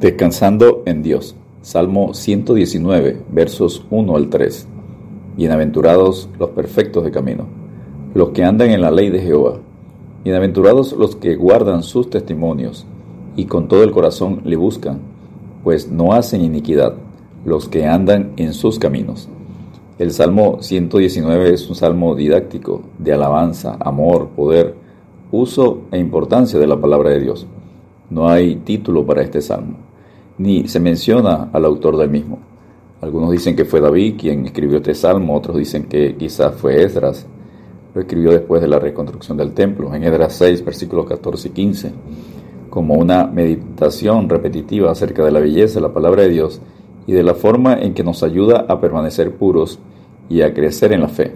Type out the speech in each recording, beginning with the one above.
Descansando en Dios. Salmo 119, versos 1 al 3. Bienaventurados los perfectos de camino, los que andan en la ley de Jehová. Bienaventurados los que guardan sus testimonios y con todo el corazón le buscan, pues no hacen iniquidad los que andan en sus caminos. El Salmo 119 es un salmo didáctico de alabanza, amor, poder, uso e importancia de la palabra de Dios. No hay título para este salmo, ni se menciona al autor del mismo. Algunos dicen que fue David quien escribió este salmo, otros dicen que quizás fue Esdras. Lo escribió después de la reconstrucción del templo, en Esdras 6, versículos 14 y 15, como una meditación repetitiva acerca de la belleza de la palabra de Dios y de la forma en que nos ayuda a permanecer puros y a crecer en la fe.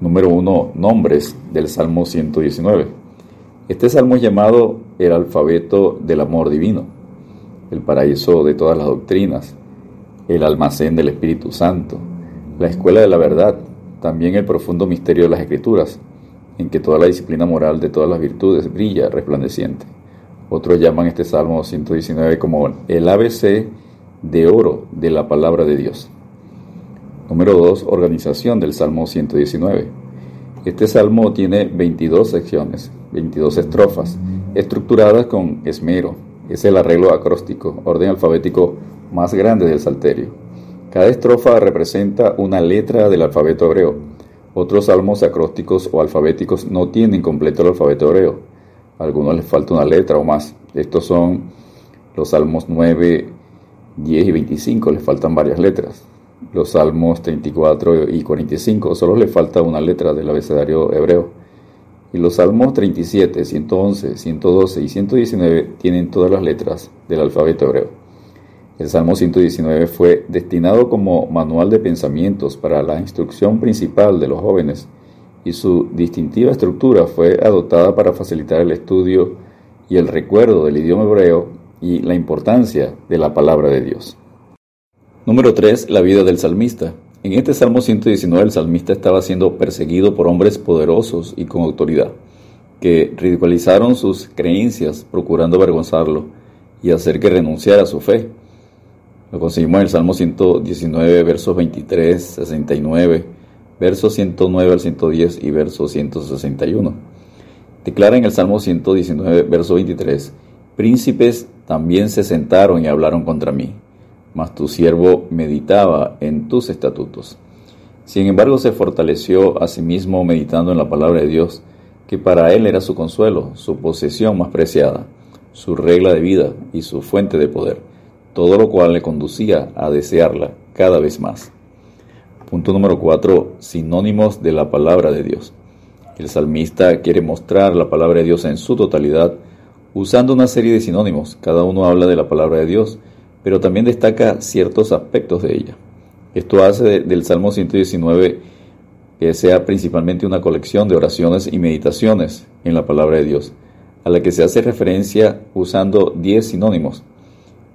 Número 1. Nombres del Salmo 119. Este salmo es llamado el alfabeto del amor divino, el paraíso de todas las doctrinas, el almacén del Espíritu Santo, la escuela de la verdad, también el profundo misterio de las Escrituras, en que toda la disciplina moral de todas las virtudes brilla resplandeciente. Otros llaman este Salmo 119 como el ABC de oro de la palabra de Dios. Número 2. Organización del Salmo 119. Este salmo tiene 22 secciones, 22 estrofas, estructuradas con esmero. Es el arreglo acróstico, orden alfabético más grande del salterio. Cada estrofa representa una letra del alfabeto hebreo. Otros salmos acrósticos o alfabéticos no tienen completo el alfabeto hebreo. A algunos les falta una letra o más. Estos son los salmos 9, 10 y 25, les faltan varias letras los salmos 34 y 45, solo le falta una letra del abecedario hebreo. Y los salmos 37, 111, 112 y 119 tienen todas las letras del alfabeto hebreo. El Salmo 119 fue destinado como manual de pensamientos para la instrucción principal de los jóvenes y su distintiva estructura fue adoptada para facilitar el estudio y el recuerdo del idioma hebreo y la importancia de la palabra de Dios. Número 3. La vida del salmista. En este Salmo 119 el salmista estaba siendo perseguido por hombres poderosos y con autoridad, que ridiculizaron sus creencias procurando avergonzarlo y hacer que renunciara a su fe. Lo conseguimos en el Salmo 119, versos 23, 69, versos 109 al 110 y verso 161. Declara en el Salmo 119, verso 23, Príncipes también se sentaron y hablaron contra mí mas tu siervo meditaba en tus estatutos. Sin embargo, se fortaleció a sí mismo meditando en la palabra de Dios, que para él era su consuelo, su posesión más preciada, su regla de vida y su fuente de poder, todo lo cual le conducía a desearla cada vez más. Punto número 4. Sinónimos de la palabra de Dios. El salmista quiere mostrar la palabra de Dios en su totalidad usando una serie de sinónimos. Cada uno habla de la palabra de Dios pero también destaca ciertos aspectos de ella. Esto hace del Salmo 119 que sea principalmente una colección de oraciones y meditaciones en la palabra de Dios, a la que se hace referencia usando 10 sinónimos.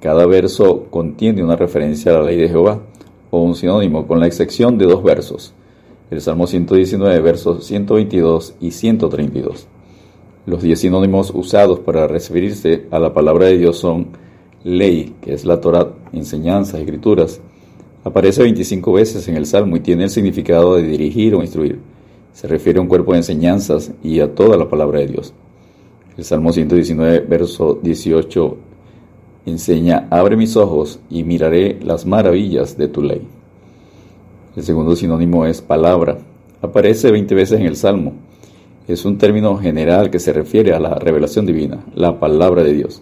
Cada verso contiene una referencia a la ley de Jehová o un sinónimo, con la excepción de dos versos. El Salmo 119, versos 122 y 132. Los 10 sinónimos usados para referirse a la palabra de Dios son ley, que es la Torah, enseñanzas, escrituras, aparece 25 veces en el Salmo y tiene el significado de dirigir o instruir. Se refiere a un cuerpo de enseñanzas y a toda la palabra de Dios. El Salmo 119, verso 18, enseña, abre mis ojos y miraré las maravillas de tu ley. El segundo sinónimo es palabra. Aparece 20 veces en el Salmo. Es un término general que se refiere a la revelación divina, la palabra de Dios.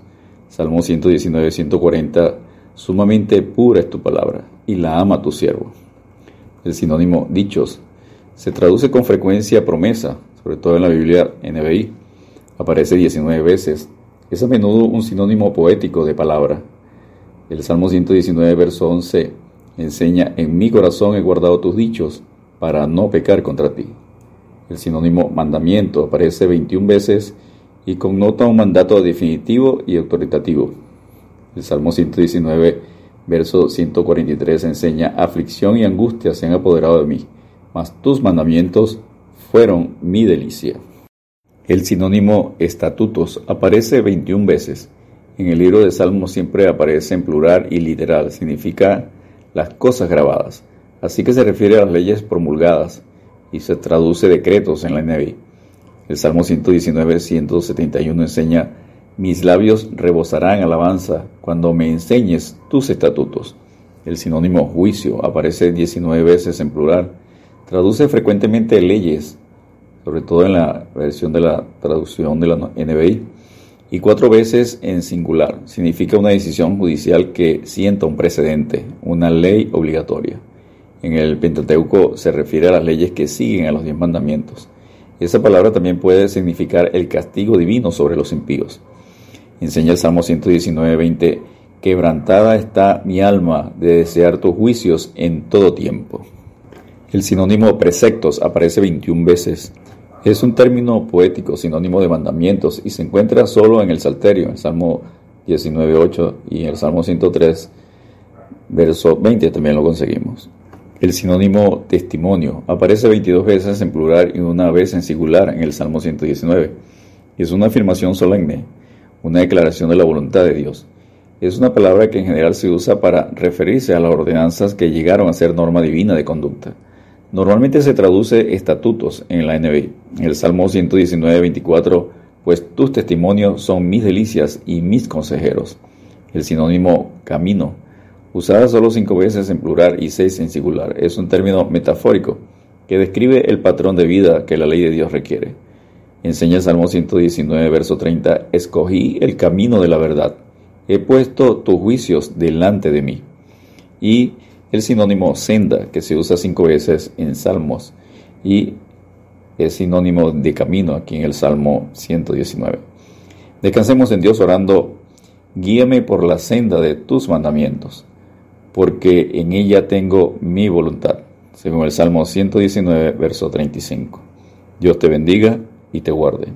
Salmo 119, 140, sumamente pura es tu palabra y la ama tu siervo. El sinónimo dichos se traduce con frecuencia promesa, sobre todo en la Biblia NBI. Aparece 19 veces. Es a menudo un sinónimo poético de palabra. El Salmo 119, verso 11, enseña, en mi corazón he guardado tus dichos para no pecar contra ti. El sinónimo mandamiento aparece 21 veces y connota un mandato definitivo y autoritativo. El Salmo 119, verso 143 enseña, aflicción y angustia se han apoderado de mí, mas tus mandamientos fueron mi delicia. El sinónimo estatutos aparece 21 veces. En el libro de Salmos siempre aparece en plural y literal, significa las cosas grabadas. Así que se refiere a las leyes promulgadas y se traduce decretos en la NBI. El Salmo 119, 171 enseña, mis labios rebosarán alabanza cuando me enseñes tus estatutos. El sinónimo juicio aparece 19 veces en plural. Traduce frecuentemente leyes, sobre todo en la versión de la traducción de la NBI, y cuatro veces en singular. Significa una decisión judicial que sienta un precedente, una ley obligatoria. En el Pentateuco se refiere a las leyes que siguen a los diez mandamientos. Esa palabra también puede significar el castigo divino sobre los impíos. Enseña el Salmo 119, 20, quebrantada está mi alma de desear tus juicios en todo tiempo. El sinónimo preceptos aparece 21 veces. Es un término poético, sinónimo de mandamientos, y se encuentra solo en el Salterio, en Salmo 19, 8 y en el Salmo 103, verso 20 también lo conseguimos. El sinónimo testimonio aparece 22 veces en plural y una vez en singular en el Salmo 119. Es una afirmación solemne, una declaración de la voluntad de Dios. Es una palabra que en general se usa para referirse a las ordenanzas que llegaron a ser norma divina de conducta. Normalmente se traduce estatutos en la NBI. En el Salmo 119, 24, pues tus testimonios son mis delicias y mis consejeros. El sinónimo camino usada solo cinco veces en plural y seis en singular. Es un término metafórico que describe el patrón de vida que la ley de Dios requiere. Enseña Salmo 119, verso 30, Escogí el camino de la verdad, he puesto tus juicios delante de mí. Y el sinónimo senda, que se usa cinco veces en Salmos, y es sinónimo de camino aquí en el Salmo 119. Descansemos en Dios orando, guíame por la senda de tus mandamientos porque en ella tengo mi voluntad, según el Salmo 119, verso 35. Dios te bendiga y te guarde.